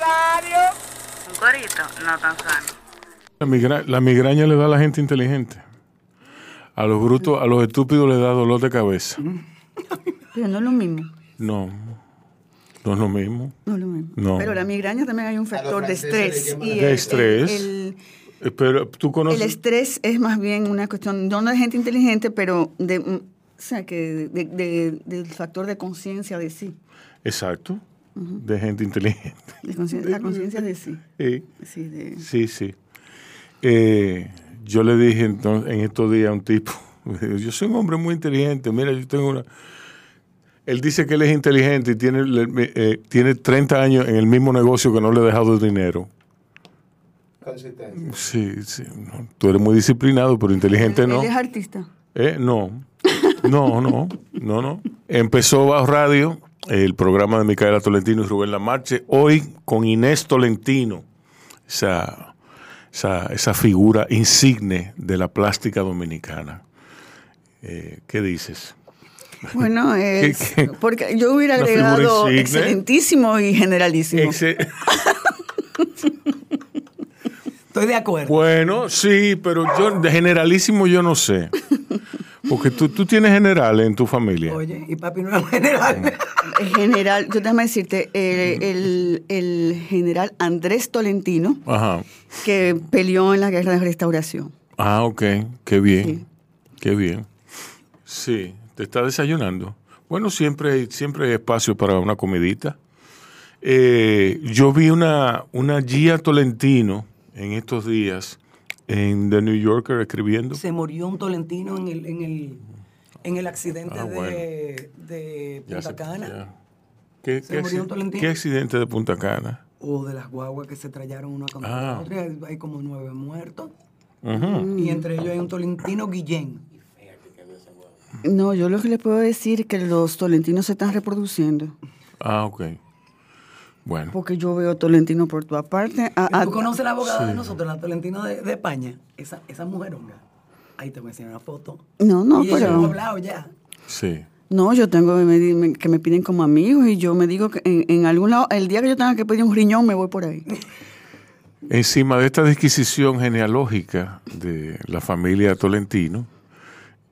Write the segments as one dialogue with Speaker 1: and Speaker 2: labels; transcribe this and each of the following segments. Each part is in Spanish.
Speaker 1: radio.
Speaker 2: Un corito no tan sano.
Speaker 3: La, migra- la migraña le da a la gente inteligente. A los brutos, a los estúpidos le da dolor de cabeza.
Speaker 4: Pero no es lo mismo.
Speaker 3: No, no es lo mismo.
Speaker 4: No es lo mismo.
Speaker 3: No.
Speaker 4: Pero la migraña también hay un factor de estrés. y
Speaker 3: De
Speaker 4: el-
Speaker 3: estrés.
Speaker 4: El,
Speaker 3: Pero tú conoces.
Speaker 4: el estrés es más bien una cuestión, no de gente inteligente, pero de, o sea, que de- de- del factor de conciencia de sí.
Speaker 3: Exacto. De gente inteligente.
Speaker 4: de la conciencia de sí.
Speaker 3: Sí,
Speaker 4: Sí, de-
Speaker 3: sí. sí. Eh, yo le dije entonces, en estos días a un tipo, yo soy un hombre muy inteligente, mira, yo tengo una... Él dice que él es inteligente y tiene, le- eh, tiene 30 años en el mismo negocio que no le ha dejado dinero.
Speaker 5: Consistencia.
Speaker 3: Sí, sí. no, Tú eres muy disciplinado, pero inteligente no.
Speaker 4: Él es artista.
Speaker 3: Eh, no, no, no, no, no. Empezó Bajo Radio, el programa de Micaela Tolentino y Rubén Lamarche, hoy con Inés Tolentino, esa, esa, esa figura insigne de la plástica dominicana. Eh, ¿Qué dices?
Speaker 4: Bueno, es,
Speaker 3: qué?
Speaker 4: porque yo hubiera agregado excelentísimo y generalísimo.
Speaker 1: Estoy de acuerdo.
Speaker 3: bueno, sí, pero yo de generalísimo yo no sé. Porque tú, tú tienes generales en tu familia.
Speaker 1: Oye, y papi no es general.
Speaker 4: El general, yo déjame decirte, el, el- el general Andrés Tolentino,
Speaker 3: Ajá.
Speaker 4: que peleó en la guerra de restauración.
Speaker 3: Ah, ok. Qué bien.
Speaker 4: Sí.
Speaker 3: Qué bien. Sí, te está desayunando. Bueno, siempre hay, siempre hay espacio para una comidita. Eh, yo vi una, una Gia Tolentino en estos días en The New Yorker escribiendo.
Speaker 1: Se murió un tolentino en el, en el, en el accidente
Speaker 3: Ah, bueno.
Speaker 1: de, de Punta
Speaker 3: se-
Speaker 1: Cana.
Speaker 3: ¿Qué,
Speaker 1: Se
Speaker 3: qué
Speaker 1: murió un
Speaker 3: acci-
Speaker 1: tolentino.
Speaker 3: qué accidente de Punta Cana?
Speaker 1: O de las guaguas que se trallaron una contra
Speaker 3: Ah.
Speaker 1: otra. Hay- como nueve muertos. Y entre ellos hay un tolentino Guillén.
Speaker 4: No, yo lo que le puedo decir es que los tolentinos se están reproduciendo.
Speaker 3: Ah, ok. Bueno,
Speaker 4: Porque yo veo tolentino por toda parte. A- a-
Speaker 1: ¿Tú conoces la abogada de nosotros, la Tolentino de, de España? Esa, esa mujeronga. Ahí te voy a enseñar una foto.
Speaker 4: No, no,
Speaker 1: y
Speaker 4: pero-
Speaker 1: hemos hablado ya.
Speaker 3: sí.
Speaker 4: No, yo tengo que me, di- me- que me piden como amigos y yo me digo que en, en algún lado, el día que yo tenga que pedir un riñón, me voy por ahí.
Speaker 3: Encima de esta disquisición genealógica de la familia Tolentino,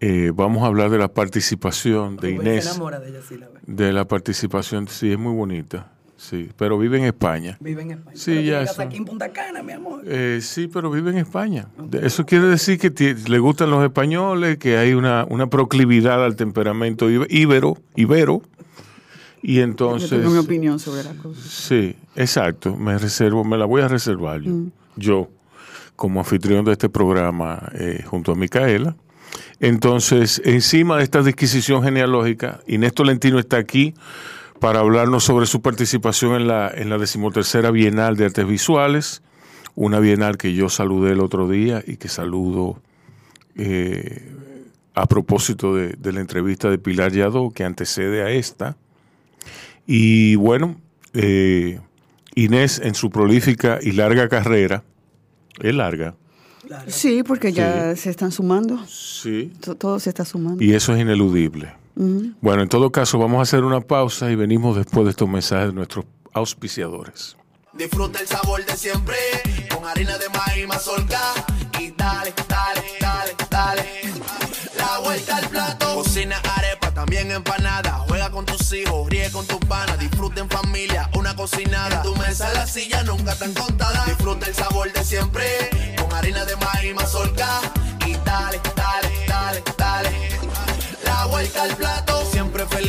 Speaker 3: eh, vamos a hablar de la participación de Inés.
Speaker 1: Se enamora de ella, sí, la ve.
Speaker 3: De la participación, sí, es muy bonita, sí, pero vive en España.
Speaker 1: Vive en España.
Speaker 3: Sí,
Speaker 1: Pero
Speaker 3: ya eso.
Speaker 1: aquí en Punta Cana, mi amor.
Speaker 3: Eh, sí, pero vive en España. Eso quiere decir que le gustan los españoles, que hay una, una proclividad al temperamento ibe- ibero, ibero, y
Speaker 4: Yo
Speaker 3: entonces...
Speaker 4: tengo mi opinión sobre la cosa.
Speaker 3: Sí, exacto. Me reservo, me la voy a reservar yo, yo como anfitrión de este programa eh, junto a Micaela. Entonces, encima de esta disquisición genealógica, Inés Tolentino está aquí para hablarnos sobre su participación en la, en la decimotercera Bienal de Artes Visuales, una bienal que yo saludé el otro día y que saludo eh, a propósito de, de la entrevista de Pilar Yadó, que antecede a esta. Y bueno, eh, Inés en su prolífica y larga carrera, es larga.
Speaker 4: Sí, porque ya se están sumando.
Speaker 3: sí,
Speaker 4: To- Todo se está sumando.
Speaker 3: y eso es ineludible.
Speaker 4: Ujú.
Speaker 3: Bueno, en todo caso, vamos a hacer una pausa y venimos después de estos mensajes de nuestros auspiciadores.
Speaker 6: Disfruta el sabor de siempre con harina de maíz mazorca y dale, dale, dale, dale. La vuelta al plato. Cocina arepa, también empanada. Juega con tus hijos, ríe con tus panas. Disfruta en familia, una cocinada. En tu mesa la silla nunca tan contada. Disfruta el sabor de siempre con harina de maíz mazorca y dale, dale, dale, dale.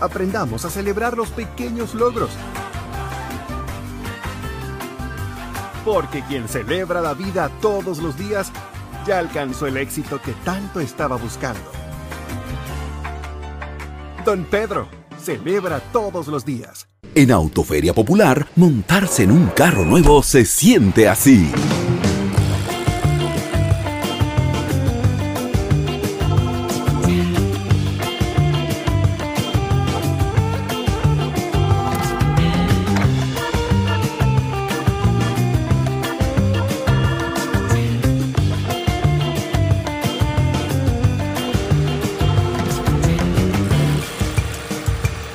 Speaker 7: Aprendamos a celebrar los pequeños logros. Porque quien celebra la vida todos los días ya alcanzó el éxito que tanto estaba buscando. Don Pedro, celebra todos los días.
Speaker 8: En Autoferia Popular, montarse en un carro nuevo se siente así.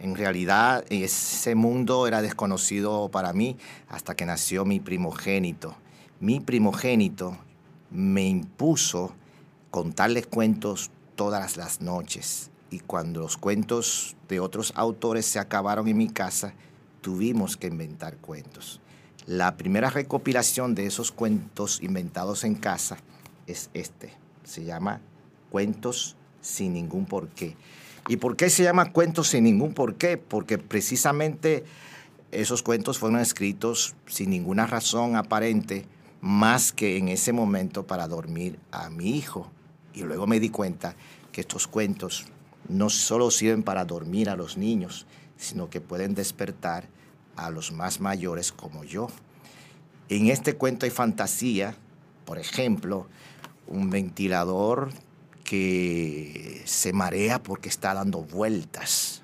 Speaker 9: En realidad ese mundo era desconocido para mí hasta que nació mi primogénito. Mi primogénito me impuso contarles cuentos todas las noches y cuando los cuentos de otros autores se acabaron en mi casa, tuvimos que inventar cuentos. La primera recopilación de esos cuentos inventados en casa es este. Se llama Cuentos sin ningún porqué. ¿Y por qué se llama cuentos sin ningún porqué? Porque precisamente esos cuentos fueron escritos sin ninguna razón aparente, más que en ese momento para dormir a mi hijo. Y luego me di cuenta que estos cuentos no solo sirven para dormir a los niños, sino que pueden despertar a los más mayores como yo. En este cuento hay fantasía, por ejemplo, un ventilador que se marea porque está dando vueltas.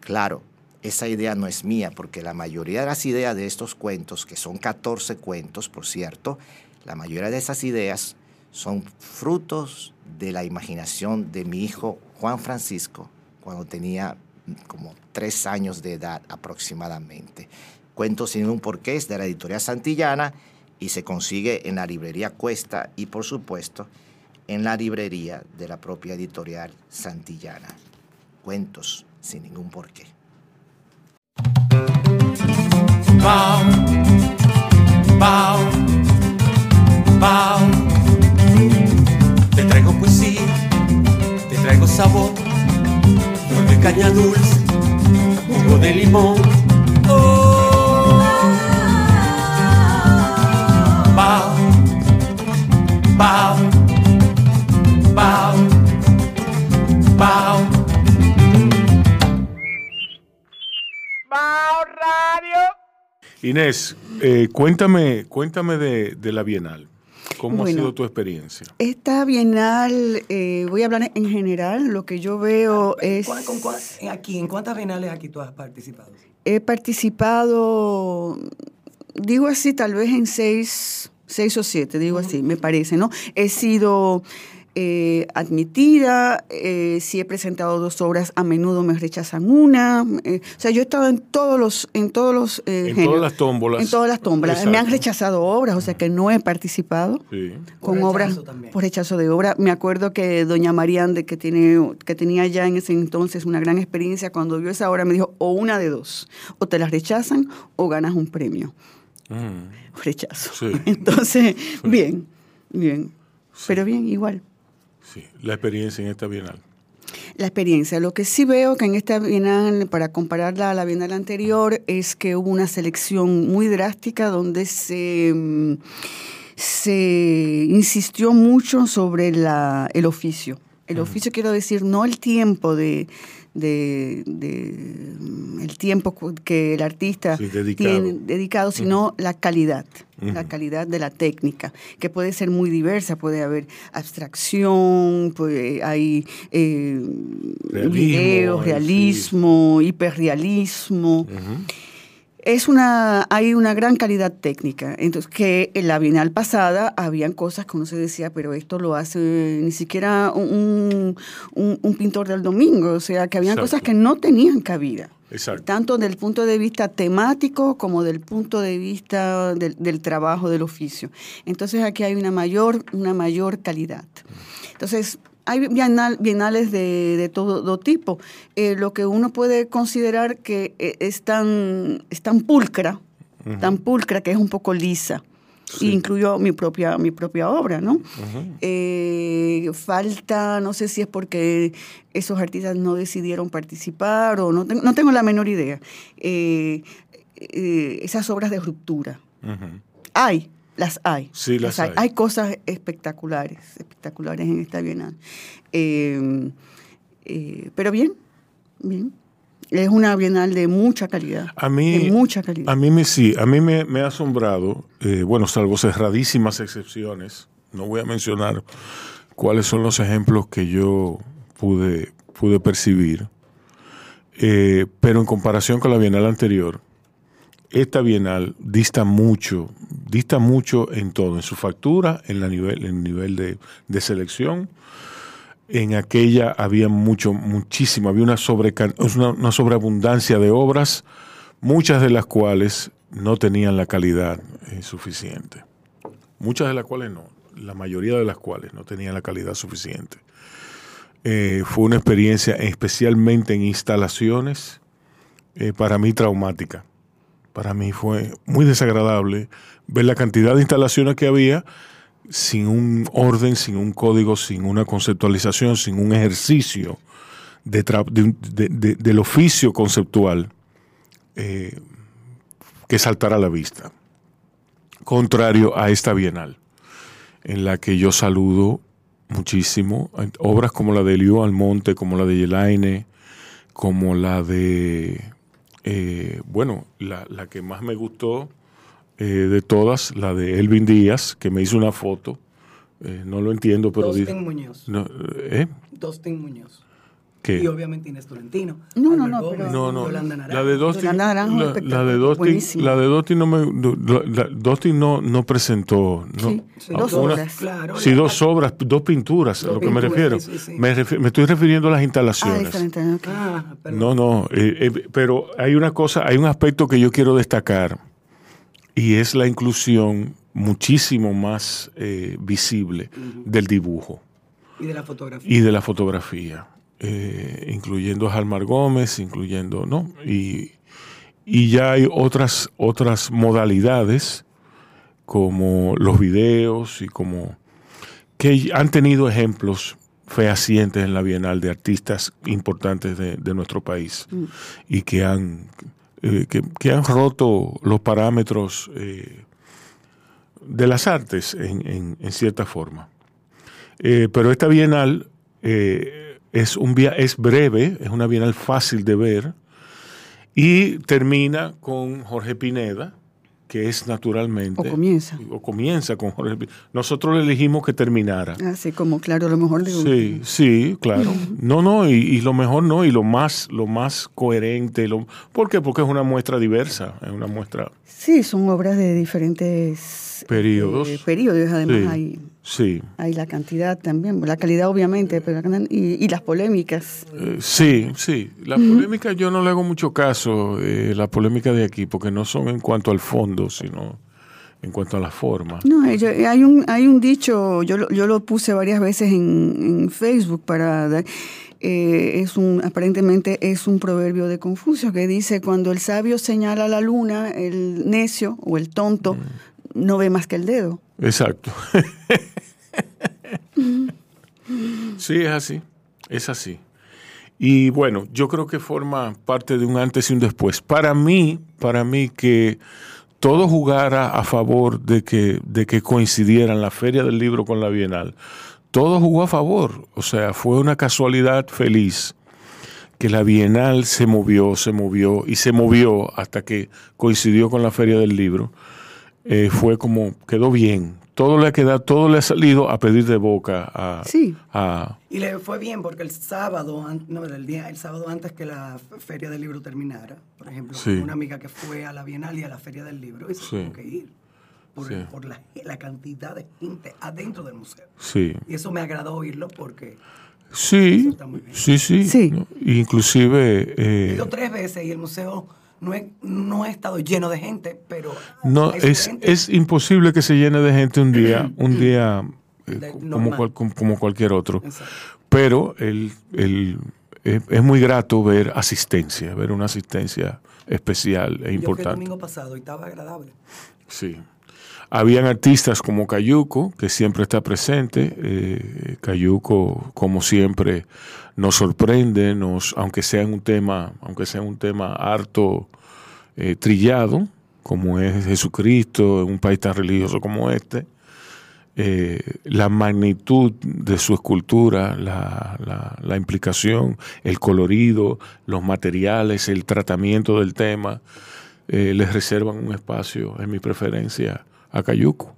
Speaker 9: Claro, esa idea no es mía, porque la mayoría de las ideas de estos cuentos, que son 14 cuentos, por cierto, la mayoría de esas ideas son frutos de la imaginación de mi hijo Juan Francisco cuando tenía como tres años de edad aproximadamente. Cuentos sin un porqué es de la editorial Santillana y se consigue en la librería Cuesta y por supuesto en la librería de la propia editorial Santillana. Cuentos sin ningún porqué.
Speaker 6: Pau. Te traigo poesía, te traigo sabor, de caña dulce, jugo de limón.
Speaker 3: Inés, eh, cuéntame, cuéntame de, de la Bienal. ¿Cómo
Speaker 4: Bueno.
Speaker 3: ha sido tu experiencia?
Speaker 4: Esta bienal, eh, voy a hablar en general, lo que yo veo es...
Speaker 1: ¿Cuál- con cuál- en aquí, ¿En cuántas bienales aquí tú has participado?
Speaker 4: He participado, digo así, tal vez en seis, seis o siete, digo así, me parece, ¿no? He sido eh, admitida, eh, si he presentado dos obras, a menudo me rechazan una. eh, o sea, yo he estado en todos los, en todos los eh,
Speaker 3: En
Speaker 4: géneros.
Speaker 3: todas las tómbolas.
Speaker 4: En todas las tómbolas. Me han rechazado obras, o sea que no he participado
Speaker 3: Sí.
Speaker 4: con
Speaker 1: Por
Speaker 4: obras
Speaker 1: también.
Speaker 4: por rechazo de obra. Me acuerdo que doña Mariande, que, tiene, que tenía ya en ese entonces una gran experiencia, cuando vio esa obra me dijo, o una de dos, o te las rechazan o ganas un premio.
Speaker 3: Mm,
Speaker 4: Rechazo.
Speaker 3: Sí.
Speaker 4: Entonces, bien, bien. Pero bien, igual.
Speaker 3: Sí. La experiencia en esta Bienal.
Speaker 4: La experiencia. Lo que sí veo que en esta bienal, para compararla a la bienal anterior, es que hubo una selección muy drástica donde se, se insistió mucho sobre la, el oficio. El oficio quiero decir, no el tiempo de, de, de- el tiempo que el artista
Speaker 3: Sí, dedicado.
Speaker 4: tiene dedicado, sino la calidad, la calidad de la técnica, que puede ser muy diversa, puede haber abstracción, puede- hay eh,
Speaker 3: Realismo,
Speaker 4: videos,
Speaker 3: hay,
Speaker 4: realismo, hiperrealismo. Es una, hay una gran calidad técnica. Entonces, que en la Bienal pasada habían cosas que uno se decía, pero esto lo hace ni siquiera un, un- un pintor del domingo. O sea, que habían
Speaker 3: Exacto.
Speaker 4: cosas que no tenían cabida.
Speaker 3: Exacto.
Speaker 4: Tanto del punto de vista temático como del punto de vista del, del trabajo del oficio. Entonces aquí hay una mayor, una mayor calidad. Entonces, hay bienal- bienales de, de todo, tipo. Eh, lo que uno puede considerar que eh, es tan, es tan pulcra, tan pulcra que es un poco lisa.
Speaker 3: Sí.
Speaker 4: Incluyo mi propia, mi propia obra, ¿no? Eh, falta, no sé si es porque esos artistas no decidieron participar o no, tengo- no tengo la menor idea. Eh, esas obras de ruptura.
Speaker 3: Ujú.
Speaker 4: Hay, las hay.
Speaker 3: Sí, las hay.
Speaker 4: Hay cosas espectaculares, espectaculares en esta Bienal. Eh, eh, pero bien, bien. Es una Bienal de mucha calidad.
Speaker 3: A mí,
Speaker 4: de mucha calidad.
Speaker 3: a mí me sí, a mí me, me ha asombrado, eh, bueno, salvo cerradísimas excepciones, no voy a mencionar cuáles son los ejemplos que yo pude, pude percibir, eh, pero en comparación con la Bienal anterior, esta Bienal dista mucho, dista mucho en todo, en su factura, en el nivel de, selección. En aquella había mucho, muchísimo, había una, sobrecan- una, una sobreabundancia de obras, muchas de las cuales no tenían la calidad eh, suficiente. Muchas de las cuales no, la mayoría de las cuales no tenían la calidad suficiente. Eh, fue una experiencia, especialmente en instalaciones, eh, para mí traumática. Para mí fue muy desagradable ver la cantidad de instalaciones que había sin un orden, sin un código, sin una conceptualización, sin un ejercicio del oficio conceptual eh, que saltara a la vista. Contrario a esta bienal, en la que yo saludo muchísimo obras como la de Elio Almonte, como la de Yelaine, como la de, eh, bueno, la, la que más me gustó eh, de todas, la de Elvin Díaz, que me hizo una foto. Eh, no lo entiendo, pero...
Speaker 1: Dustin
Speaker 3: dice-
Speaker 1: Muñoz.
Speaker 3: No, ¿eh?
Speaker 1: Dustin Muñoz.
Speaker 3: ¿Qué?
Speaker 1: Y obviamente Inés Tolentino.
Speaker 4: No, no, no,
Speaker 1: Gómez,
Speaker 4: pero-
Speaker 3: No, no.
Speaker 1: Yolanda Naranjo.
Speaker 3: La de
Speaker 4: Naranjo,
Speaker 3: la, la de la de Dustin no me, la- la- Dustin no, no presentó, no,
Speaker 4: Sí, sí, dos
Speaker 3: una-
Speaker 4: obras.
Speaker 1: Claro,
Speaker 3: sí,
Speaker 1: la-
Speaker 3: dos obras, dos pinturas, a
Speaker 1: Dos
Speaker 3: lo que me
Speaker 1: pinturas,
Speaker 3: refiero.
Speaker 1: sí, sí, sí.
Speaker 3: Me, refi- me estoy refiriendo a las
Speaker 4: Ah,
Speaker 3: instalaciones.
Speaker 4: diferente. ok.
Speaker 1: Ah.
Speaker 3: No, no, eh, eh, pero hay una cosa, hay un aspecto que yo quiero destacar y es la inclusión muchísimo más eh, visible del dibujo
Speaker 1: Y de la fotografía.
Speaker 3: y de la fotografía, eh, incluyendo a Jalmar Gómez, incluyendo, ¿no? Y, y ya hay otras, otras modalidades como los videos y como que han tenido ejemplos fehacientes en la Bienal de artistas importantes de, de nuestro país
Speaker 4: Mm.
Speaker 3: y que han, eh, que, que han roto los parámetros eh, de las artes en, en- en cierta forma. Eh, pero esta bienal es, un, via- es breve, es una bienal fácil de ver y termina con Jorge Pineda, que es naturalmente...
Speaker 4: O comienza.
Speaker 3: O comienza con Jorge Pineda. Nosotros le elegimos que terminara.
Speaker 4: Así como, claro, lo mejor de
Speaker 3: Sí, sí, claro. No, no, y, y lo mejor no, y lo más, lo más coherente. Lo, ¿Por qué? Porque es una muestra diversa, es una muestra
Speaker 4: Sí, son obras de diferentes
Speaker 3: periodos.
Speaker 4: eh, periodos. Además,
Speaker 3: Sí,
Speaker 4: hay,
Speaker 3: sí.
Speaker 4: hay la cantidad también, la calidad obviamente, pero y, y las polémicas.
Speaker 3: Eh, sí, sí. La polémica yo no le hago mucho caso, eh, la polémica de aquí, porque no son en cuanto al fondo, sino en cuanto a la forma.
Speaker 4: No, eh, yo- hay un hay un dicho, yo lo, yo lo puse varias veces en, en Facebook para dar- eh, es un aparentemente es un proverbio de Confucio que dice cuando el sabio señala la luna, el necio o el tonto no ve más que el dedo.
Speaker 3: Exacto. sí, es así, es así. Y bueno, yo creo que forma parte de un antes y un después. Para mí, para mí que todo jugara a favor de que, de que coincidieran la Feria del Libro con la Bienal, todo jugó a favor. O sea, fue una casualidad feliz que la Bienal se movió, se movió y se movió hasta que coincidió con la Feria del Libro. Eh, fue como, quedó bien. Todo le ha quedado, todo le ha salido a pedir de boca a,
Speaker 4: Sí.
Speaker 3: a-
Speaker 1: Y le fue bien porque el sábado, no, el día, el sábado antes que la feria del libro terminara, por ejemplo,
Speaker 3: Sí.
Speaker 1: una amiga que fue a la Bienal y a la feria del libro y se
Speaker 3: Sí.
Speaker 1: tuvo que ir por,
Speaker 3: Sí.
Speaker 1: por la, la cantidad de gente adentro del museo.
Speaker 3: Sí.
Speaker 1: Y eso me agradó oírlo porque
Speaker 3: Sí, sí, sí. ¿no? Inclusive,
Speaker 1: he
Speaker 3: eh,
Speaker 1: ido tres veces y el museo no, he- no ha estado lleno de gente, pero
Speaker 3: no es,
Speaker 1: gente.
Speaker 3: es imposible que se llene de gente un día, un día eh, como, cual- como- cualquier otro. Pero el, el- es, es muy grato ver asistencia, ver una asistencia especial e
Speaker 1: Yo fui el
Speaker 3: importante.
Speaker 1: domingo pasado y estaba agradable.
Speaker 3: Sí. Habían artistas como Cayuco, que siempre está presente. Eh, Cayuco, como siempre, nos sorprende, nos, aunque sea un tema, aunque sea un tema harto eh, trillado, como es Jesucristo, en un país tan religioso como este. eh, la magnitud de su escultura, la, la- implicación, el colorido, los materiales, el tratamiento del tema, les reservan un espacio, en mi preferencia, a Cayuco.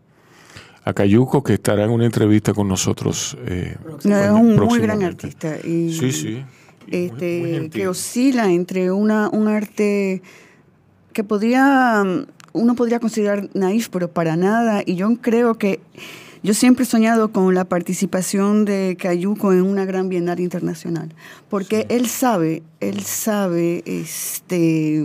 Speaker 3: A Cayuco, que estará en una entrevista con nosotros. eh,
Speaker 4: No, es un muy gran artista. Y,
Speaker 3: Sí, sí.
Speaker 4: este, que oscila entre una, un arte que podría, uno podría considerar naif, pero para nada. Y yo creo que yo siempre he soñado con la participación de Cayuco en una gran bienal internacional, porque él sabe, él sabe, este,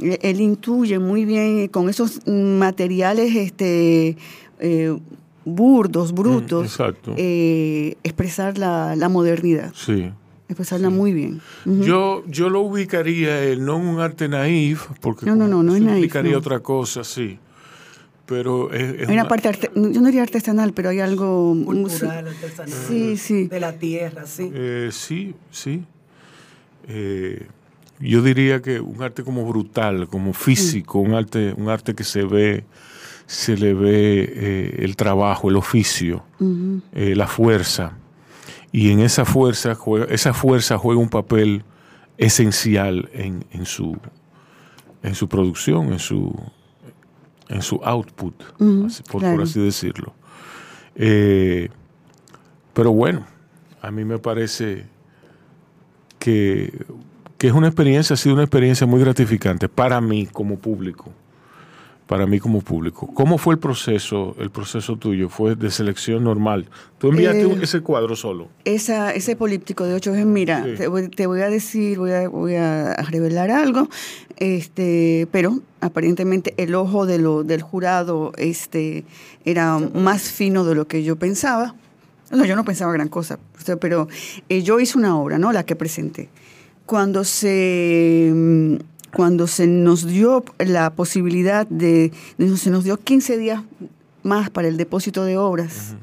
Speaker 4: él intuye muy bien con esos materiales, este, eh, burdos, brutos,
Speaker 3: exacto.
Speaker 4: eh, expresar la, la modernidad,
Speaker 3: Sí.
Speaker 4: expresarla muy bien.
Speaker 3: Yo, yo lo ubicaría eh, no en un arte naif, porque
Speaker 4: No, no, no, no es naif,
Speaker 3: implicaría
Speaker 4: no.
Speaker 3: otra cosa, sí. Pero es, es
Speaker 4: Hay una
Speaker 3: una-
Speaker 4: parte, arte- yo no diría artesanal, pero hay algo...
Speaker 1: Cultural, artesanal,
Speaker 4: Sí, sí.
Speaker 1: de la tierra, sí.
Speaker 3: Eh, sí, sí. Eh, yo diría que un arte como brutal, como físico, un arte, un arte que se ve, se le ve eh, el trabajo, el oficio, eh, la fuerza. Y en esa fuerza, juega, esa fuerza juega un papel esencial en, en su, en su producción, en su, en su output, así- por, así decirlo. Eh, pero bueno, a mí me parece que, que es una experiencia, ha sido una experiencia muy gratificante para mí como público. Para mí como público. ¿Cómo fue el proceso, el proceso tuyo? ¿Fue de selección normal? ¿Tú enviaste
Speaker 4: Eh,
Speaker 3: ese cuadro solo?
Speaker 4: Esa, ese políptico de ocho mira,
Speaker 3: Sí.
Speaker 4: te, voy, te voy a decir, voy a, voy a revelar algo, este, pero aparentemente el ojo de lo, del jurado este, era más fino de lo que yo pensaba. No, yo no pensaba gran cosa, pero eh, yo hice una obra, ¿no? La que presenté. Cuando se, mm, cuando se nos dio la posibilidad de, se nos dio 15 días más para el depósito de obras,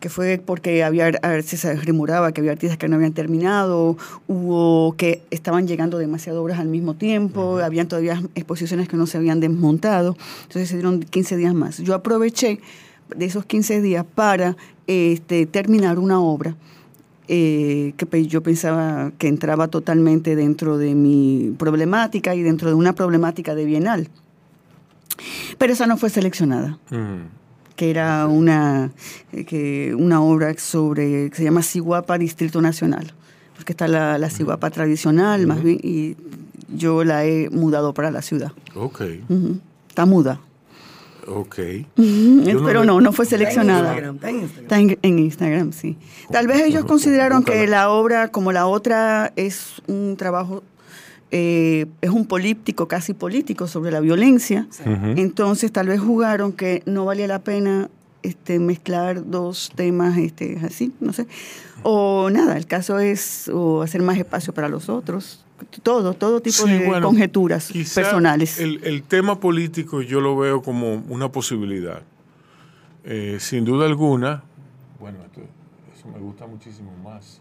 Speaker 4: que fue porque había se rumoraba que había artistas que no habían terminado, hubo que estaban llegando demasiadas obras al mismo tiempo, habían todavía exposiciones que no se habían desmontado, entonces se dieron 15 días más. Yo aproveché de esos 15 días para este, terminar una obra eh, que yo pensaba que entraba totalmente dentro de mi problemática y dentro de una problemática de Bienal. Pero esa no fue seleccionada que era una, eh, que, una obra sobre, que se llama Siguapa Distrito Nacional, porque está la, la Siguapa tradicional, más bien, y yo la he mudado para la ciudad.
Speaker 3: Ok.
Speaker 4: Está muda.
Speaker 3: Ok.
Speaker 4: Pero no, no fue
Speaker 1: Está en
Speaker 4: seleccionada.
Speaker 1: Instagram, está en Instagram.
Speaker 4: Está en, en Instagram, sí. Tal vez ellos consideraron que la obra, como la otra, es un trabajo, eh, es un políptico, casi político, sobre la violencia. Entonces, tal vez jugaron que no valía la pena este, mezclar dos temas este, así, no sé. O nada, el caso es o hacer más espacio para los otros. Todo, todo tipo
Speaker 3: Sí,
Speaker 4: de
Speaker 3: bueno,
Speaker 4: conjeturas personales.
Speaker 3: El, el tema político yo lo veo como una posibilidad. Eh, sin duda alguna, bueno, esto- eso me gusta muchísimo más.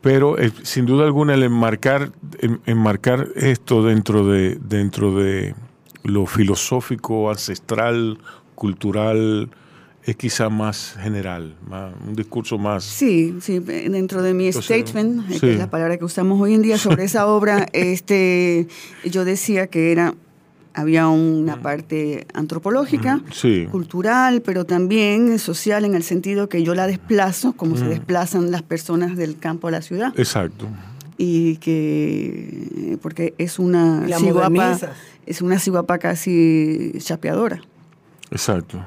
Speaker 3: Pero eh, sin duda alguna el enmarcar, en- enmarcar esto dentro de, dentro de lo filosófico, ancestral, cultural, es quizá más general, más, un discurso más...
Speaker 4: Sí, sí, dentro de mi
Speaker 3: Entonces,
Speaker 4: statement,
Speaker 3: sí.
Speaker 4: que es la palabra que usamos hoy en día sobre esa obra, este, yo decía que era había una parte antropológica,
Speaker 3: Sí.
Speaker 4: cultural, pero también social en el sentido que yo la desplazo, como se
Speaker 3: Mm.
Speaker 4: desplazan las personas del campo a la ciudad.
Speaker 3: Exacto.
Speaker 4: y que porque es una ciguapa es una ciguapa casi chapeadora
Speaker 3: Exacto.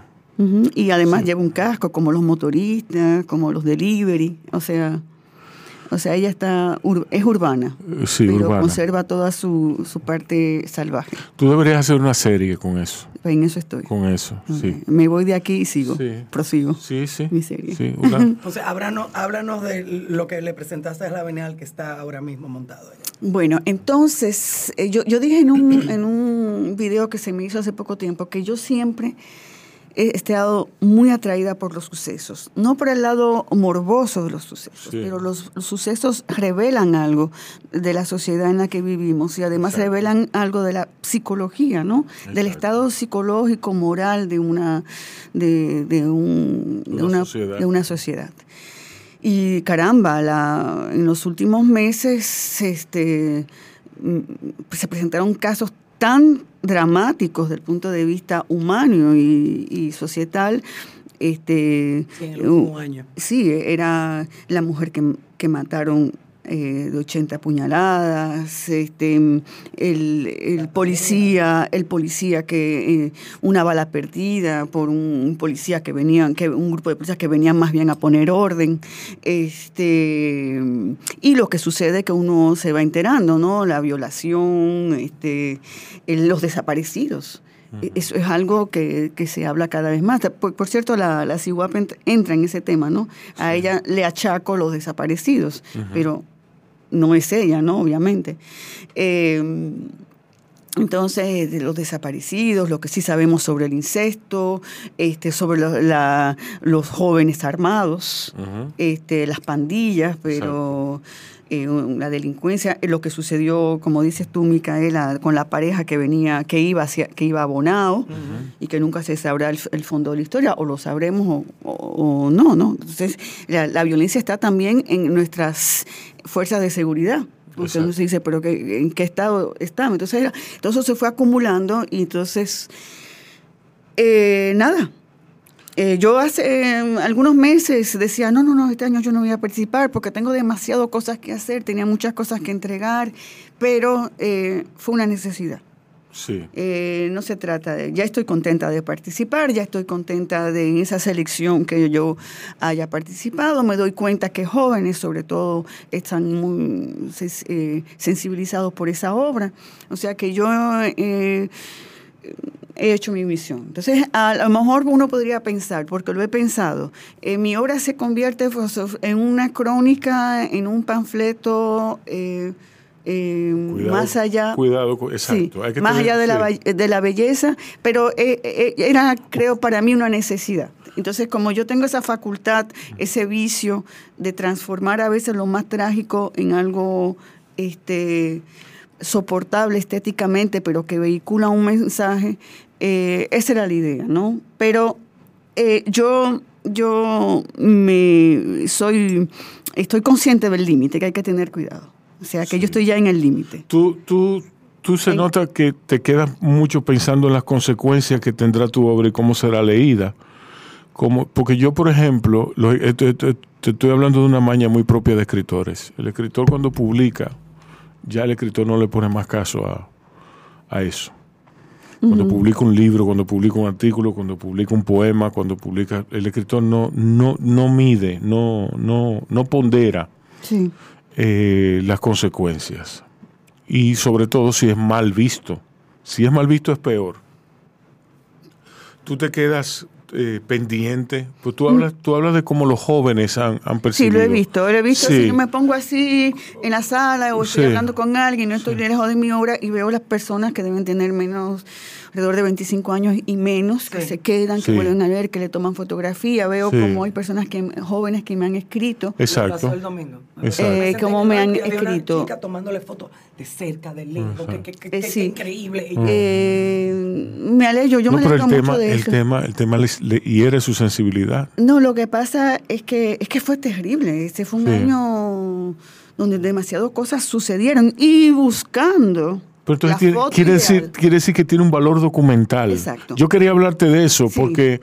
Speaker 4: Y además lleva un casco como los motoristas como los delivery o sea o sea ella está ur- es urbana
Speaker 3: Eh, Sí,
Speaker 4: pero
Speaker 3: urbana.
Speaker 4: conserva toda su, su parte salvaje
Speaker 3: Tú deberías hacer una serie con eso.
Speaker 4: en eso estoy
Speaker 3: Con eso, sí.
Speaker 4: me voy de aquí y sigo
Speaker 3: Sí.
Speaker 4: prosigo
Speaker 3: Sí, sí.
Speaker 4: mi serie
Speaker 3: Sí, una-
Speaker 1: Entonces, háblanos, háblanos de lo que le presentaste a la Avenal que está ahora mismo montado allá.
Speaker 4: Bueno, entonces, eh, yo, yo dije en un, en un video que se me hizo hace poco tiempo que yo siempre he estado muy atraída por los sucesos, no por el lado morboso de los sucesos,
Speaker 10: Sí.
Speaker 4: pero los, los sucesos revelan algo de la sociedad en la que vivimos y además revelan algo de la psicología, ¿no? Del estado psicológico, moral de una, de, de un- de
Speaker 3: Una
Speaker 4: una,
Speaker 3: sociedad.
Speaker 4: de una sociedad. Y caramba, la, en los últimos meses este, mm, se presentaron casos tan dramáticos desde el punto de vista humano y, y societal. Este,
Speaker 1: Sí, en el último año.
Speaker 4: Sí, era la mujer que, que mataron eh, de 80 puñaladas, este, el, el policía, el policía que eh, una bala perdida por un, un policía que venían, que un grupo de policías que venían más bien a poner orden, este, y lo que sucede que uno se va enterando, ¿no? La violación, este, los desaparecidos. E- Eso es algo que, que se habla cada vez más. Por, por cierto, la, la CIUAP ent- entra en ese tema, ¿no? A ella le achaco los desaparecidos, pero no es ella, ¿no? Obviamente. Eh, entonces, de los desaparecidos, lo que sí sabemos sobre el incesto, este, sobre lo- la- los jóvenes armados, este, las pandillas, pero eh, la delincuencia, eh, lo que sucedió, como dices tú, Micaela, con la pareja que venía, que iba hacia, que iba a Bonao y que nunca se sabrá el, el fondo de la historia, o lo sabremos o, o- o no, ¿no? Entonces, la, la violencia está también en nuestras fuerzas de seguridad. Entonces uno se dice, pero que, ¿en qué estado estamos? Entonces, era- entonces se fue acumulando y entonces, eh, nada. Eh, yo hace eh, algunos meses decía, no, no, no, este año yo no voy a participar porque tengo demasiado cosas que hacer, tenía muchas cosas que entregar, pero eh, fue una necesidad.
Speaker 3: Sí.
Speaker 4: Eh, no se trata de, ya estoy contenta de participar, ya estoy contenta de esa selección que yo haya participado, me doy cuenta que jóvenes sobre todo están muy eh, sensibilizados por esa obra, o sea que yo he hecho mi misión. Entonces, a lo mejor uno podría pensar, porque lo he pensado, eh, mi obra se convierte en una crónica, en un panfleto. eh, eh,
Speaker 3: Cuidado,
Speaker 4: más allá
Speaker 3: Cuidado, exacto.
Speaker 4: Sí,
Speaker 3: Hay que
Speaker 4: más
Speaker 3: tener-
Speaker 4: allá de, la,
Speaker 3: sí.
Speaker 4: ba- de la belleza, pero eh, era, creo, para mí una necesidad. Entonces, como yo tengo esa facultad, ese vicio de transformar a veces lo más trágico en algo este, soportable estéticamente, pero que vehicula un mensaje, eh, esa era la idea, ¿no? Pero eh, yo, yo me soy, estoy consciente del límite, que hay que tener cuidado. O sea, que yo estoy ya en el límite.
Speaker 3: Tú, tú, tú se nota que te quedas mucho pensando en las consecuencias que tendrá tu obra y cómo será leída. Como, porque yo, por ejemplo, lo- eh, te estoy hablando de una maña muy propia de escritores. El escritor cuando publica, ya el escritor no le pone más caso a, a eso. Cuando publica un libro, cuando publica un artículo, cuando publica un poema, cuando publica, el escritor no, no, no mide, no, no, no pondera
Speaker 4: Sí.
Speaker 3: eh, las consecuencias. Y sobre todo si es mal visto. Si es mal visto es peor. Tú te quedas eh, pendiente. Pues tú hablas, tú hablas de cómo los jóvenes han, han
Speaker 4: Sí,
Speaker 3: percibido.
Speaker 4: lo he visto, lo he visto.
Speaker 3: Sí.
Speaker 4: Si yo me pongo así en la sala o estoy
Speaker 3: Sí.
Speaker 4: hablando con alguien, no estoy lejos de mi obra y veo las personas que deben tener menos alrededor de 25 años y menos que se quedan, que
Speaker 3: Sí.
Speaker 4: vuelven a ver, que le toman fotografía. Veo
Speaker 3: Sí.
Speaker 4: como hay personas que jóvenes que me han escrito.
Speaker 3: Exacto.
Speaker 1: pasó el domingo.
Speaker 3: Exacto.
Speaker 4: Eh, como me han
Speaker 1: había una
Speaker 4: escrito.
Speaker 1: chica tomándole fotos de cerca, de lejos, que, que- que-
Speaker 4: Eh,
Speaker 1: que-
Speaker 4: sí.
Speaker 1: que increíble.
Speaker 4: Eh, me alegro, yo
Speaker 3: no,
Speaker 4: me
Speaker 3: pero
Speaker 4: alegro
Speaker 3: el
Speaker 4: mucho
Speaker 3: tema,
Speaker 4: de
Speaker 3: el
Speaker 4: eso.
Speaker 3: tema, el tema les- le hiere su sensibilidad.
Speaker 4: No, lo que pasa es que es que fue terrible. Ese fue un
Speaker 3: Sí.
Speaker 4: año donde demasiadas cosas sucedieron y buscando.
Speaker 3: Pero entonces tiene- quiere, decir, quiere decir que tiene un valor documental.
Speaker 4: Exacto.
Speaker 3: Yo quería hablarte de eso porque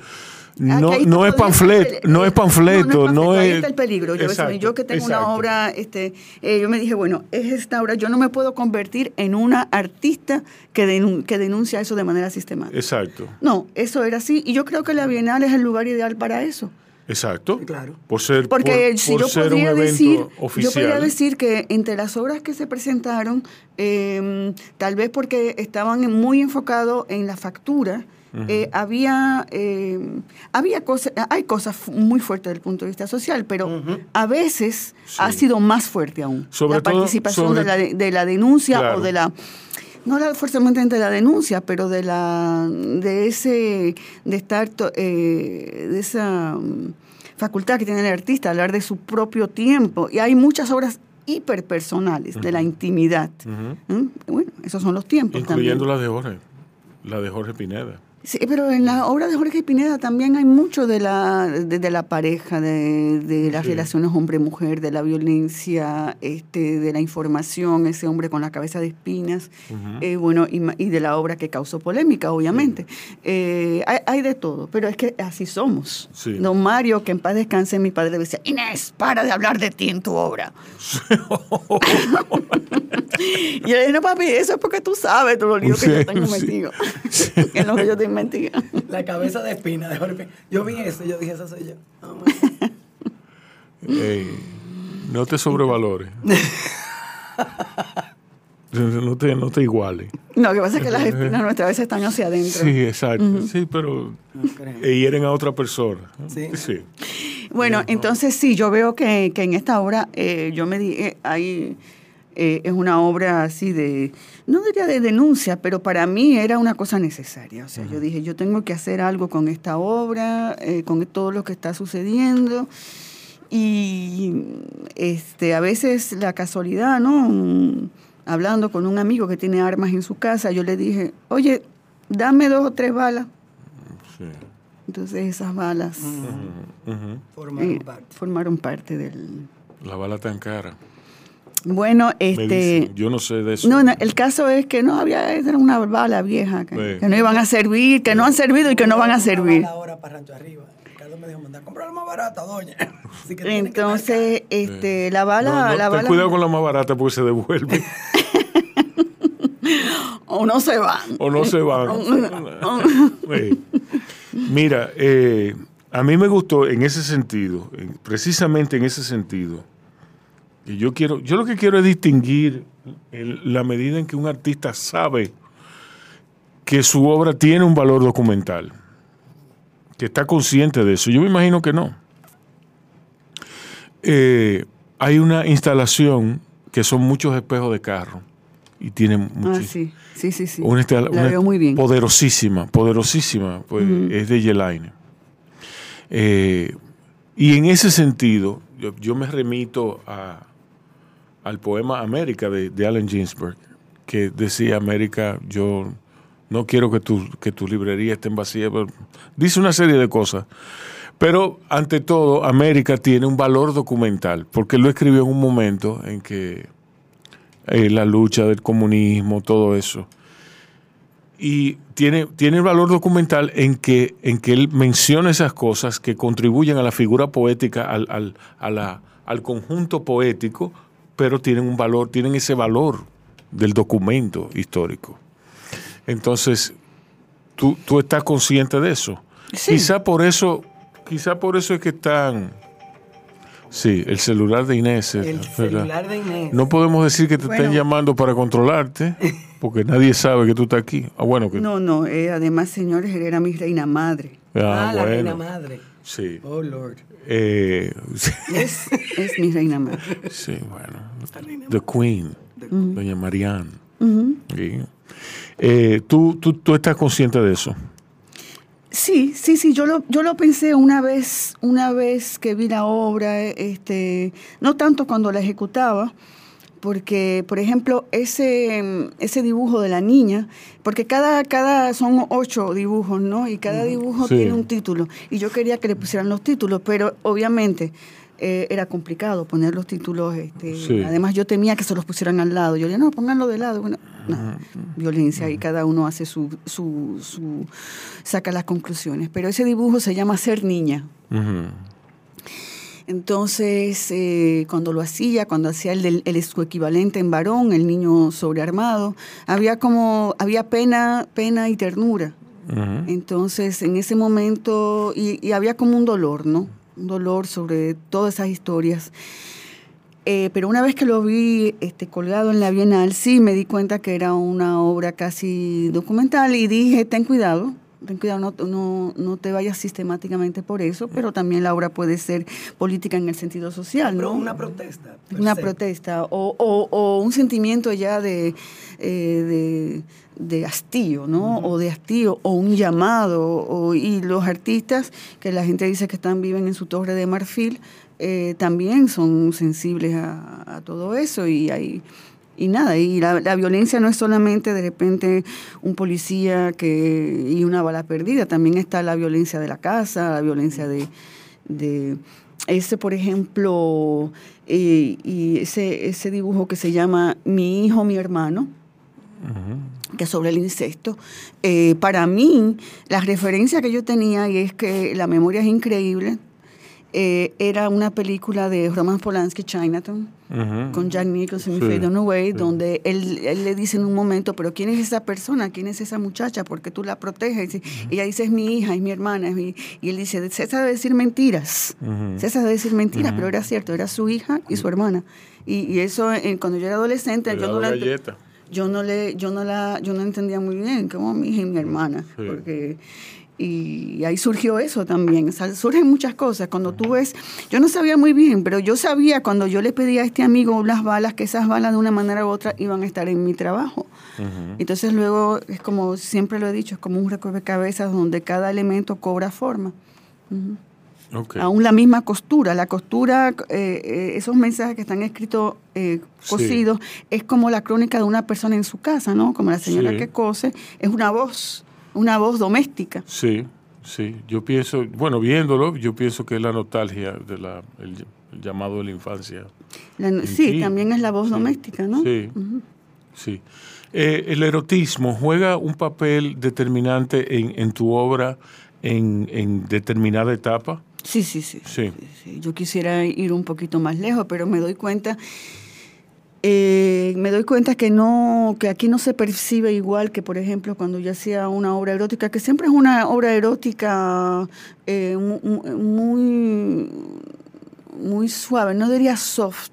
Speaker 3: no,
Speaker 4: Aquí ahí
Speaker 3: no
Speaker 4: te
Speaker 3: es panfleto, no es panfleto, no
Speaker 4: Ahí
Speaker 3: es...
Speaker 4: está el peligro. Yo,
Speaker 3: Exacto,
Speaker 4: yo que tengo
Speaker 3: exacto.
Speaker 4: una obra, este, eh, yo me dije, bueno, es esta obra, yo no me puedo convertir en una artista que, denun- que denuncia eso de manera sistemática.
Speaker 3: Exacto,
Speaker 4: No, eso era así. Y yo creo que la Bienal es el lugar ideal para eso.
Speaker 3: Exacto.
Speaker 1: Claro.
Speaker 3: Por ser,
Speaker 4: Porque
Speaker 3: por,
Speaker 4: si
Speaker 3: por
Speaker 4: yo
Speaker 3: ser un
Speaker 4: podría
Speaker 3: evento
Speaker 4: decir, yo podría decir que entre las obras que se presentaron, eh, tal vez porque estaban muy enfocados en la factura, eh, había eh, había cosas, hay cosas muy fuertes desde el punto de vista social, pero a veces ha sido más fuerte aún
Speaker 3: Sobre
Speaker 4: la
Speaker 3: todo-
Speaker 4: participación
Speaker 3: sobre-
Speaker 4: de, la, de- de la denuncia
Speaker 3: Claro.
Speaker 4: o de la no la forzosamente de la denuncia, pero de la de ese de estar to- eh, de esa mm, facultad que tiene el artista, hablar de su propio tiempo. Y hay muchas obras hiperpersonales de la intimidad. ¿Mm? Bueno, esos son los tiempos
Speaker 3: Incluyendo
Speaker 4: también.
Speaker 3: la de Jorge, la de Jorge Pineda.
Speaker 4: Sí, pero en la obra de Jorge Pineda también hay mucho de la, de, de la pareja, de, de las
Speaker 3: Sí.
Speaker 4: relaciones hombre-mujer, de la violencia, este, de la información, ese hombre con la cabeza de espinas, eh, bueno, y, y de la obra que causó polémica, obviamente. Eh, hay, hay de todo, pero es que así somos.
Speaker 3: Sí.
Speaker 4: Don Mario, que en paz descanse, mi padre le decía, Inés, para de hablar de ti en tu obra. y yo le dije, no papi, eso es porque tú sabes todo lo lío que yo tengo metido. en lo que yo te mentira.
Speaker 1: La cabeza de espina de Jorge Pina. Yo vi eso y yo dije, esa soy yo.
Speaker 3: Ey, no te sobrevalores. no, te, no te iguales.
Speaker 4: No, lo que pasa es que las espinas nuestras veces están hacia adentro.
Speaker 3: Sí, exacto. Sí, pero
Speaker 1: No
Speaker 3: e hieren a otra persona.
Speaker 1: Sí.
Speaker 3: sí.
Speaker 4: Bueno, entonces sí, yo veo que, que en esta obra, eh, yo me di, eh, hay, eh, es una obra así de, no diría de denuncia, pero para mí era una cosa necesaria. O sea, yo dije, yo tengo que hacer algo con esta obra, eh, con todo lo que está sucediendo. Y este, a veces la casualidad, ¿no? Hablando con un amigo que tiene armas en su casa, yo le dije, oye, dame dos o tres balas.
Speaker 3: sí.
Speaker 4: Entonces esas balas
Speaker 3: Ujú.
Speaker 1: Formaron
Speaker 4: eh,
Speaker 1: parte.
Speaker 4: formaron parte del...
Speaker 3: La bala tan cara.
Speaker 4: Bueno, este...
Speaker 3: dicen. Yo no sé de eso.
Speaker 4: No, no, el caso es que no había, era una bala vieja, que,
Speaker 3: Sí.
Speaker 4: que no iban a servir, que no han servido y que no van a servir.
Speaker 1: Ahora para Rancho Arriba. Ricardo me dijo, mandar a comprar la más barata, doña. Así que tiene que
Speaker 4: Entonces, este, la bala,
Speaker 3: No, no,
Speaker 4: la
Speaker 3: ten
Speaker 4: bala,
Speaker 3: cuidado con la más barata porque se devuelve
Speaker 4: o no se van.
Speaker 3: o no se van. Mira, eh, a mí me gustó en ese sentido, en- precisamente en ese sentido. Y yo quiero, yo lo que quiero es distinguir el- la medida en que un artista sabe que su obra tiene un valor documental, que está consciente de eso. Yo me imagino que no. Eh, hay una instalación que son muchos espejos de carro y tiene
Speaker 4: Ah,
Speaker 3: muchísimo.
Speaker 4: sí, sí, sí, sí.
Speaker 3: Una,
Speaker 4: la
Speaker 3: una
Speaker 4: veo muy bien.
Speaker 3: Poderosísima, poderosísima, pues es de Yelaine. Eh, y en ese sentido, yo, yo me remito a, al poema América de, Allen Ginsberg, que decía, América, yo no quiero que tu, que tu librería esté vacía. pero Dice una serie de cosas. Pero ante todo, América tiene un valor documental, porque lo escribió en un momento en que eh, la lucha del comunismo, todo eso. Y tiene, tiene valor documental en que, en que él menciona esas cosas que contribuyen a la figura poética, al, al, al conjunto poético, pero tienen un valor, tienen ese valor del documento histórico. Entonces, tú, tú estás consciente de eso.
Speaker 4: Sí.
Speaker 3: Quizá por eso, quizá por eso es que están. Sí, el celular de Inés.
Speaker 1: El celular de Inés.
Speaker 3: No podemos decir que te estén
Speaker 4: Bueno.
Speaker 3: llamando para controlarte, porque nadie sabe que tú estás aquí. Ah, bueno, que.
Speaker 4: No, no, eh, además, señores, él era mi reina madre.
Speaker 3: Ah,
Speaker 1: Ah, la reina
Speaker 3: bueno.
Speaker 1: madre.
Speaker 3: Sí.
Speaker 1: Oh, Lord.
Speaker 3: Eh,
Speaker 4: Es, es mi reina madre.
Speaker 3: sí, bueno. The Queen, Doña Marianne. Sí. Eh, ¿tú, tú, ¿Tú estás consciente de eso?
Speaker 4: Sí, sí, sí, yo lo, yo lo pensé una vez, una vez que vi la obra, este, no tanto cuando la ejecutaba, porque, por ejemplo, ese, ese dibujo de la niña, porque cada, cada son ocho dibujos, ¿no? Y cada dibujo
Speaker 10: Sí.
Speaker 4: tiene un título. Y yo quería que le pusieran los títulos, pero obviamente eh, era complicado poner los títulos. Este,
Speaker 10: Sí.
Speaker 4: Además, yo temía que se los pusieran al lado. Yo le dije, no, pónganlo de lado. Bueno, no, violencia y cada uno hace su, su, su, saca las conclusiones. Pero ese dibujo se llama Ser Niña. Entonces, eh, cuando lo hacía, cuando hacía el, del- el su equivalente en varón, el niño sobrearmado, había como, había pena, pena y ternura. Entonces, en ese momento, y, y había como un dolor, ¿no? Un dolor sobre todas esas historias. Eh, pero una vez que lo vi este, colgado en la Bienal, sí me di cuenta que era una obra casi documental y dije, ten cuidado, ten cuidado, no, no, no te vayas sistemáticamente por eso, pero también la obra puede ser política en el sentido social,
Speaker 1: Pero
Speaker 4: ¿no?
Speaker 1: una protesta.
Speaker 4: una
Speaker 1: se.
Speaker 4: protesta o, o- o un sentimiento ya de, eh, de, de hastío, ¿no? O de hastío, o un llamado. o- y los artistas, que la gente dice que están viven en su torre de marfil, eh, también son sensibles a, a todo eso y hay... Y nada, y la, la violencia no es solamente de repente un policía que y una bala perdida, también está la violencia de la casa, la violencia de, de ese, por ejemplo, eh, y ese, ese dibujo que se llama Mi hijo, mi hermano, que es sobre el incesto. Eh, para mí, la referencia que yo tenía, y es que la memoria es increíble, eh, era una película de Roman Polanski, Chinatown, con Jack Nicholson y
Speaker 10: Sí,
Speaker 4: Faye Dunaway,
Speaker 10: sí.
Speaker 4: donde él, él le dice en un momento, pero ¿quién es esa persona? ¿Quién es esa muchacha? Porque tú la proteges. Y Ella dice, es mi hija, es mi hermana. es mi-". Y él dice, cesa de decir mentiras. Cesa de decir mentiras, pero era cierto, era su hija y su hermana. Y, y eso, eh, cuando yo era adolescente, yo no la...
Speaker 3: galleta.
Speaker 4: Yo no le, yo no la, yo no entendía muy bien como mi hija y mi hermana,
Speaker 3: Sí.
Speaker 4: porque y ahí surgió eso también. O sea, surgen muchas cosas. Cuando tú ves, yo no sabía muy bien, pero yo sabía cuando yo le pedía a este amigo unas balas, que esas balas de una manera u otra iban a estar en mi trabajo. Entonces luego es como siempre lo he dicho, es como un rompecabezas donde cada elemento cobra forma.
Speaker 3: Ok.
Speaker 4: Aún la misma costura, la costura, eh, eh, esos mensajes que están escritos, eh,
Speaker 3: Sí.
Speaker 4: cosidos, es como la crónica de una persona en su casa, ¿no? Como la señora
Speaker 3: Sí.
Speaker 4: que cose, es una voz, una voz doméstica.
Speaker 3: Sí, sí. Yo pienso, bueno, viéndolo, yo pienso que es la nostalgia de la, el, el llamado de la infancia.
Speaker 4: La- sí,
Speaker 3: ti.
Speaker 4: también es la voz doméstica, ¿no?
Speaker 3: Sí.
Speaker 4: Ujú.
Speaker 3: Sí. Eh, el erotismo juega un papel determinante en, en tu obra en, en determinada etapa.
Speaker 4: Sí, sí, sí.
Speaker 3: Sí.
Speaker 4: Sí, Yo quisiera ir un poquito más lejos, pero me doy cuenta, eh, me doy cuenta que no, que aquí no se percibe igual que, por ejemplo, cuando yo hacía una obra erótica, que siempre es una obra erótica eh, mu- mu- muy, muy suave, no diría soft,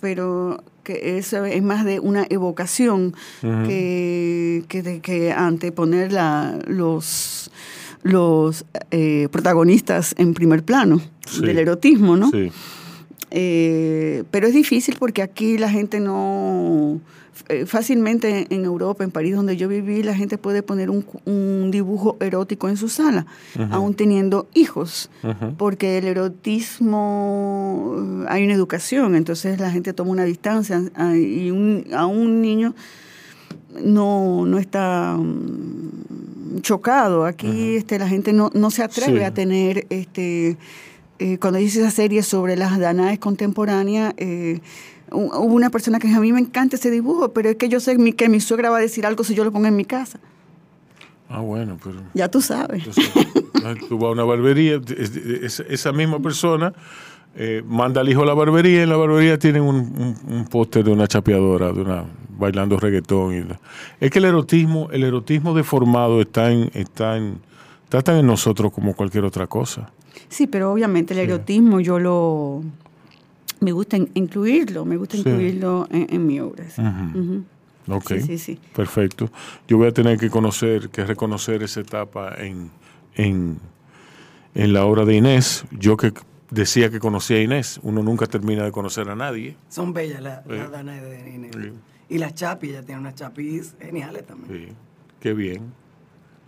Speaker 4: pero que es, es más de una evocación que, que, de, que anteponer la, los, los eh, protagonistas en primer plano
Speaker 3: Sí.
Speaker 4: del erotismo, ¿no?
Speaker 3: Sí.
Speaker 4: Eh, pero es difícil porque aquí la gente no... eh, Fácilmente en Europa, en París, donde yo viví, la gente puede poner un, un dibujo erótico en su sala,
Speaker 10: Ujú.
Speaker 4: aún teniendo hijos, porque el erotismo, eh, hay una educación, entonces la gente toma una distancia ah, y un, a un niño no, no está mm, chocado. Aquí este, la gente no, no se atreve
Speaker 10: Sí.
Speaker 4: a tener, este, eh, cuando hice esa serie sobre las Danaes contemporáneas, eh, hu- hubo una persona que dijo, a mí me encanta ese dibujo, pero es que yo sé que mi suegra va a decir algo si yo lo pongo en mi casa.
Speaker 3: Ah, bueno, pero
Speaker 4: Ya tú sabes.
Speaker 3: ah, tú vas a una barbería, es- es- esa misma persona eh, manda al hijo a la barbería y en la barbería tienen un, un- un póster de una chapeadora, de una bailando reggaetón. Y la- es que el erotismo, el erotismo deformado está en, está en, está tan en nosotros como cualquier otra cosa.
Speaker 4: Sí, pero obviamente el erotismo yo lo... Me gusta in- incluirlo, me gusta
Speaker 3: Sí.
Speaker 4: incluirlo en, en mi obra. sí. Sí, sí.
Speaker 3: perfecto. Yo voy a tener que conocer, que reconocer esa etapa en, en, en la obra de Inés. Yo que decía que conocía a Inés, uno nunca termina de conocer a nadie.
Speaker 1: Son bellas las
Speaker 3: Sí.
Speaker 1: las Danae de Inés. Y las chapis, ella tiene unas chapis geniales también.
Speaker 3: Sí, qué bien.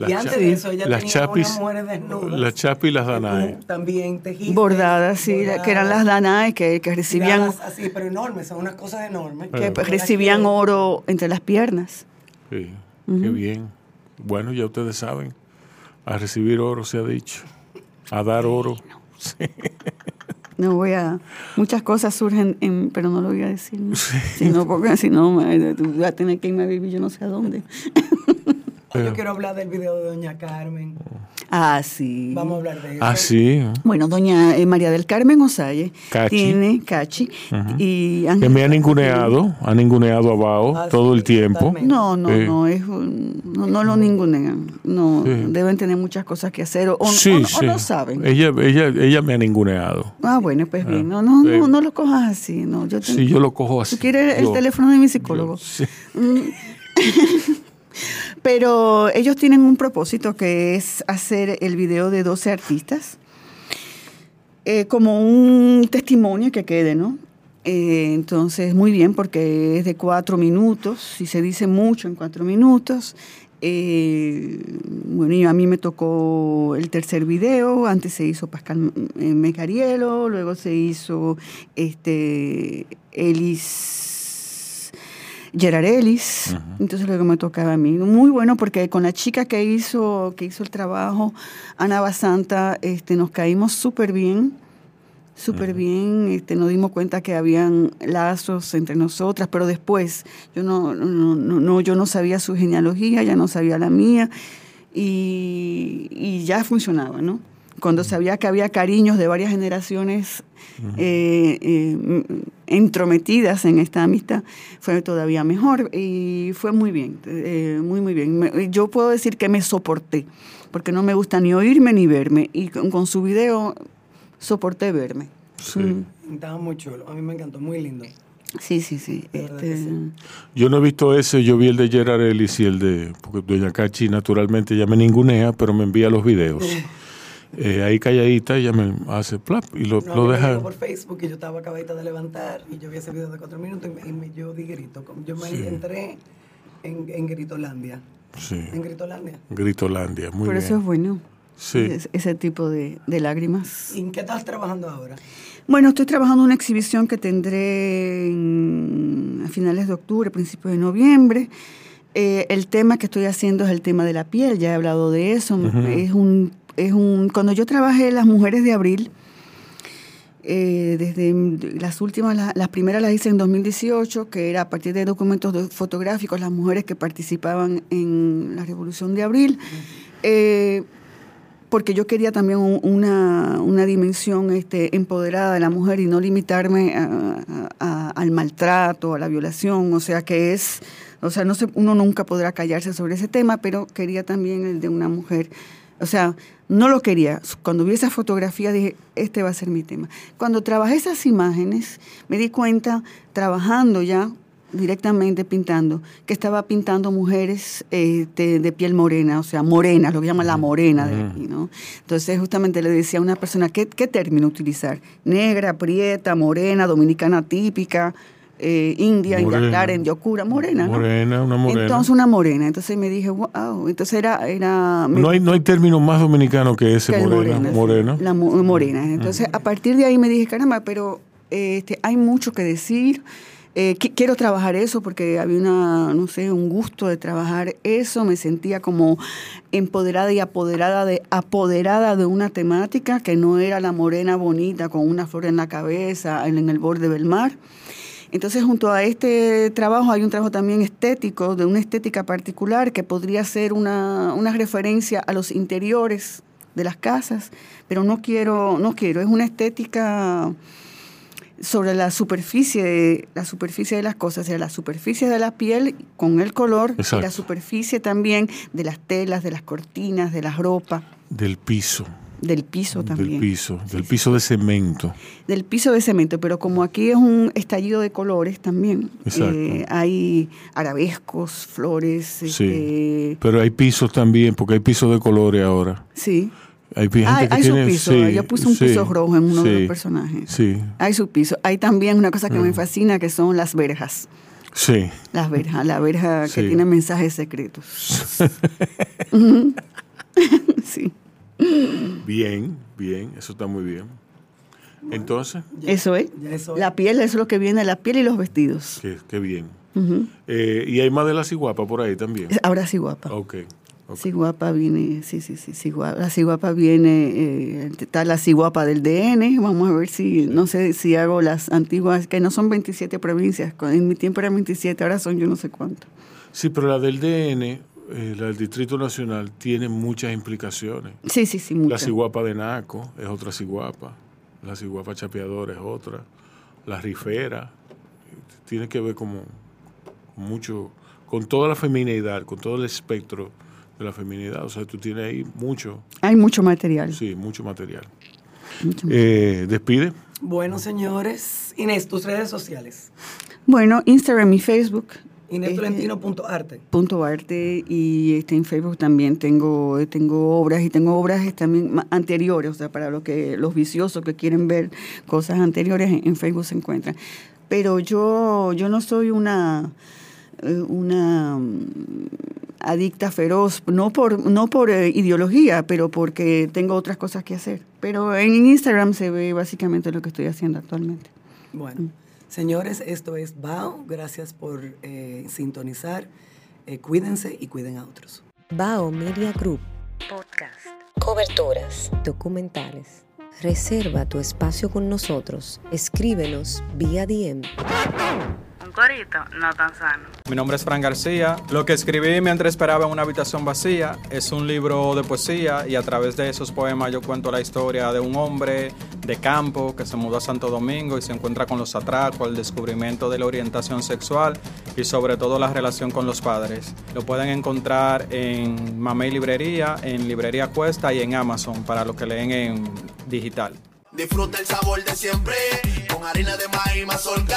Speaker 1: Y antes de eso, ella tenía unas mujeres desnudas.
Speaker 3: Las chapis y las danae.
Speaker 1: También tejidas.
Speaker 4: Bordadas, sí, que eran las danae que, que recibían,
Speaker 1: Así, pero enormes, son unas cosas enormes.
Speaker 4: que recibían oro entre las piernas.
Speaker 3: Sí, qué bien. Bueno, ya ustedes saben, a recibir oro se ha dicho, a dar oro. Sí.
Speaker 4: No voy a. Muchas cosas surgen, en, pero no lo voy a decir. ¿no? Si no, porque si no, vas a tener que irme a vivir yo no sé a dónde.
Speaker 1: Yo quiero hablar del video de Doña Carmen.
Speaker 4: Ah, sí.
Speaker 1: Vamos a hablar de eso.
Speaker 3: Ah, sí.
Speaker 4: Bueno, doña eh, María del Carmen Osalle
Speaker 3: Cachi.
Speaker 4: tiene Cachi y
Speaker 3: Que me ha ninguneado, ha ninguneado a Bao
Speaker 1: Ah,
Speaker 3: todo el tiempo.
Speaker 4: No, no,
Speaker 3: Sí.
Speaker 4: no, es un- no, no lo ningunean. No,
Speaker 3: Sí.
Speaker 4: deben tener muchas cosas que hacer o, o-
Speaker 3: Sí,
Speaker 4: o- o
Speaker 3: sí.
Speaker 4: no saben.
Speaker 3: Ella, ella, ella me ha ninguneado.
Speaker 4: Ah, bueno, pues bien. No, no, no, no lo cojas así. No, yo te-
Speaker 3: Sí, yo lo cojo así.
Speaker 4: ¿Tú quieres el
Speaker 3: Yo-
Speaker 4: teléfono de mi psicólogo?
Speaker 3: Sí.
Speaker 4: Pero ellos tienen un propósito que es hacer el video de 12 artistas eh, como un testimonio que quede, ¿no? Eh, entonces, muy bien, porque es de cuatro minutos y se dice mucho en cuatro minutos. Eh, bueno, y a mí me tocó el tercer video, antes se hizo Pascal Mecarielo, luego se hizo este Elis Gerard Ellis, entonces luego me tocaba a mí. Muy bueno porque con la chica que hizo, que hizo el trabajo, Ana Basanta, este, nos caímos súper bien, súper bien, este, nos dimos cuenta que habían lazos entre nosotras, pero después yo no, no, no, no, yo no sabía su genealogía, ya no sabía la mía, y, y ya funcionaba, ¿no? Cuando sabía que había cariños de varias generaciones eh, eh, entrometidas en esta amistad, fue todavía mejor y fue muy bien, eh, muy, muy bien. Me- yo puedo decir que me soporté, porque no me gusta ni oírme ni verme, y con, con su video soporté verme. Mm.
Speaker 1: Estaba muy chulo. A mí me encantó, muy lindo.
Speaker 4: Sí, sí, sí. este,
Speaker 3: Yo no he visto ese, yo vi el de Gerard Ellis y el de. Porque Doña Cachi, naturalmente, ya me ningunea, pero me envía los videos. Eh, ahí calladita, ella me hace plap y lo,
Speaker 1: No,
Speaker 3: lo
Speaker 1: me
Speaker 3: deja.
Speaker 1: llegó por Facebook y yo estaba acabadita de levantar y yo vi ese video de cuatro minutos y me, y me- yo di grito. Como Yo me
Speaker 3: Sí.
Speaker 1: entré en, en Gritolandia.
Speaker 3: Sí.
Speaker 1: En Gritolandia.
Speaker 3: Gritolandia, muy
Speaker 4: por
Speaker 3: bien.
Speaker 4: eso es bueno.
Speaker 3: Sí.
Speaker 4: es- ese tipo de, de lágrimas.
Speaker 1: ¿Y en qué estás trabajando ahora?
Speaker 4: Bueno, estoy trabajando en una exhibición que tendré en- a finales de octubre, principios de noviembre. Eh, el tema que estoy haciendo es el tema de la piel, ya he hablado de eso.
Speaker 10: Ujú.
Speaker 4: Es un, es un, cuando yo trabajé Las Mujeres de Abril, eh, desde las últimas, la- las primeras las hice en 2018, que era a partir de documentos fotográficos, las mujeres que participaban en la Revolución de Abril. Eh, porque yo quería también un- una, una dimensión este, empoderada de la mujer y no limitarme al maltrato, a la violación, o sea que es, o sea, no se, uno nunca podrá callarse sobre ese tema, pero quería también el de una mujer, o sea, no lo quería. Cuando vi esa fotografía dije, este va a ser mi tema. Cuando trabajé esas imágenes, me di cuenta, trabajando ya directamente pintando, que estaba pintando mujeres este, de piel morena, o sea, morena, lo que llaman la morena de aquí, ¿no? Entonces justamente le decía a una persona, ¿qué, qué término utilizar? Negra, prieta, morena, dominicana típica, eh, india, india
Speaker 3: Morena.
Speaker 4: clara, india oscura, morena, ¿no?
Speaker 3: Morena, una morena.
Speaker 4: Entonces una morena. Entonces me dije, wow, entonces era... era
Speaker 3: no, hay, no hay término más dominicano que ese,
Speaker 4: que
Speaker 3: morena.
Speaker 4: morena. La mo- morena. Entonces, a partir de ahí me dije, caramba, pero este, hay mucho que decir. eh, qui- quiero trabajar eso porque había una, no sé, un gusto de trabajar eso. Me sentía como empoderada y apoderada de, apoderada de una temática que no era la morena bonita con una flor en la cabeza en, en el borde del mar. Entonces, junto a este trabajo hay un trabajo también estético, de una estética particular que podría ser una, una referencia a los interiores de las casas, pero no quiero, no quiero, es una estética sobre la superficie, de, la superficie de las cosas, o sea, la superficie de la piel con el color y la superficie también de las telas, de las cortinas, de la ropa,
Speaker 3: Del piso.
Speaker 4: Del piso también.
Speaker 3: Del piso. Del piso de cemento.
Speaker 4: del piso de cemento, pero como aquí es un estallido de colores también, eh, hay arabescos, flores,
Speaker 3: Sí.
Speaker 4: este,
Speaker 3: Pero hay pisos también, porque hay pisos de colores ahora.
Speaker 4: sí.
Speaker 3: Hay gente que
Speaker 4: hay su piso,
Speaker 3: sí,
Speaker 4: yo puse un
Speaker 3: sí,
Speaker 4: piso rojo en uno de los personajes.
Speaker 3: Sí.
Speaker 4: Hay su piso. Hay también una cosa que me
Speaker 3: Mm.
Speaker 4: fascina que son las verjas.
Speaker 3: Sí.
Speaker 4: La verja, la verja que tiene mensajes secretos. Sí.
Speaker 3: Bien, bien, eso está muy bien. Entonces,
Speaker 4: Eso es. La piel eso es lo que viene, la piel y los vestidos.
Speaker 3: qué, qué bien. Eh, y hay más de la ciguapa por ahí también.
Speaker 4: Ahora sí guapa.
Speaker 3: Ok.
Speaker 4: Sí guapa viene, sí, sí, sí, sí guapa. La ciguapa viene, eh, está la ciguapa del DN, vamos a ver si, no sé si hago las antiguas, que no son 27 provincias, en mi tiempo eran 27, ahora son yo no sé cuánto.
Speaker 3: Sí, pero la del DN, eh, la del Distrito Nacional, tiene muchas implicaciones.
Speaker 4: Sí, sí, sí,
Speaker 3: La ciguapa de Naco es otra ciguapa. La ciguapa chapeadora es otra. La rifera tiene que ver como con mucho, con toda la feminidad, con todo el espectro de la feminidad. O sea, tú tienes ahí mucho,
Speaker 4: Hay mucho material.
Speaker 3: sí, mucho material.
Speaker 4: Mucho
Speaker 3: Eh, despide.
Speaker 1: Bueno, señores, Inés, tus redes sociales.
Speaker 4: Bueno, Instagram y Facebook.
Speaker 1: Inés
Speaker 4: punto arte. y este, en Facebook también tengo tengo obras y tengo obras también anteriores o sea para lo que los viciosos que quieren ver cosas anteriores en, en Facebook se encuentran. Pero yo yo no soy una eh, una mm, adicta feroz no por no por eh, ideología pero porque tengo otras cosas que hacer. Pero en Instagram se ve básicamente lo que estoy haciendo actualmente.
Speaker 1: Bueno, señores, esto es Bao. Gracias por eh, sintonizar. Eh, cuídense y cuiden a otros.
Speaker 11: Bao Media Group. Podcast. Coberturas. Documentales. Reserva tu espacio con nosotros. Escríbenos vía DM.
Speaker 2: Un corito no tan sano.
Speaker 10: Mi nombre es Fran García. Lo que escribí mientras esperaba en una habitación vacía es un libro de poesía y a través de esos poemas yo cuento la historia de un hombre de campo que se mudó a Santo Domingo y se encuentra con los atracos, el descubrimiento de la orientación sexual y sobre todo la relación con los padres. Lo pueden encontrar en Mamey Librería, en Librería Cuesta y en Amazon para los que leen en digital.
Speaker 6: Disfruta el sabor de siempre con harina de maíz mazorca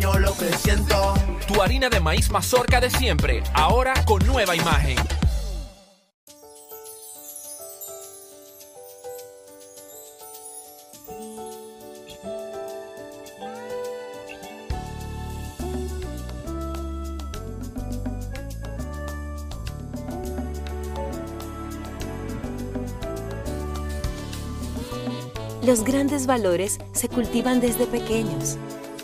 Speaker 6: Yo lo que siento.
Speaker 12: Tu harina de maíz mazorca de siempre, ahora con nueva imagen.
Speaker 11: Los grandes valores se cultivan desde pequeños,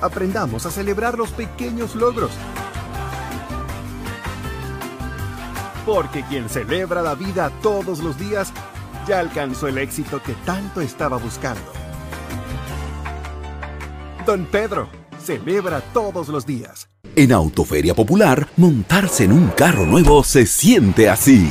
Speaker 7: Aprendamos a celebrar los pequeños logros. Porque quien celebra la vida todos los días ya alcanzó el éxito que tanto estaba buscando. Don Pedro celebra todos los días.
Speaker 8: En Autoferia Popular, montarse en un carro nuevo se siente así.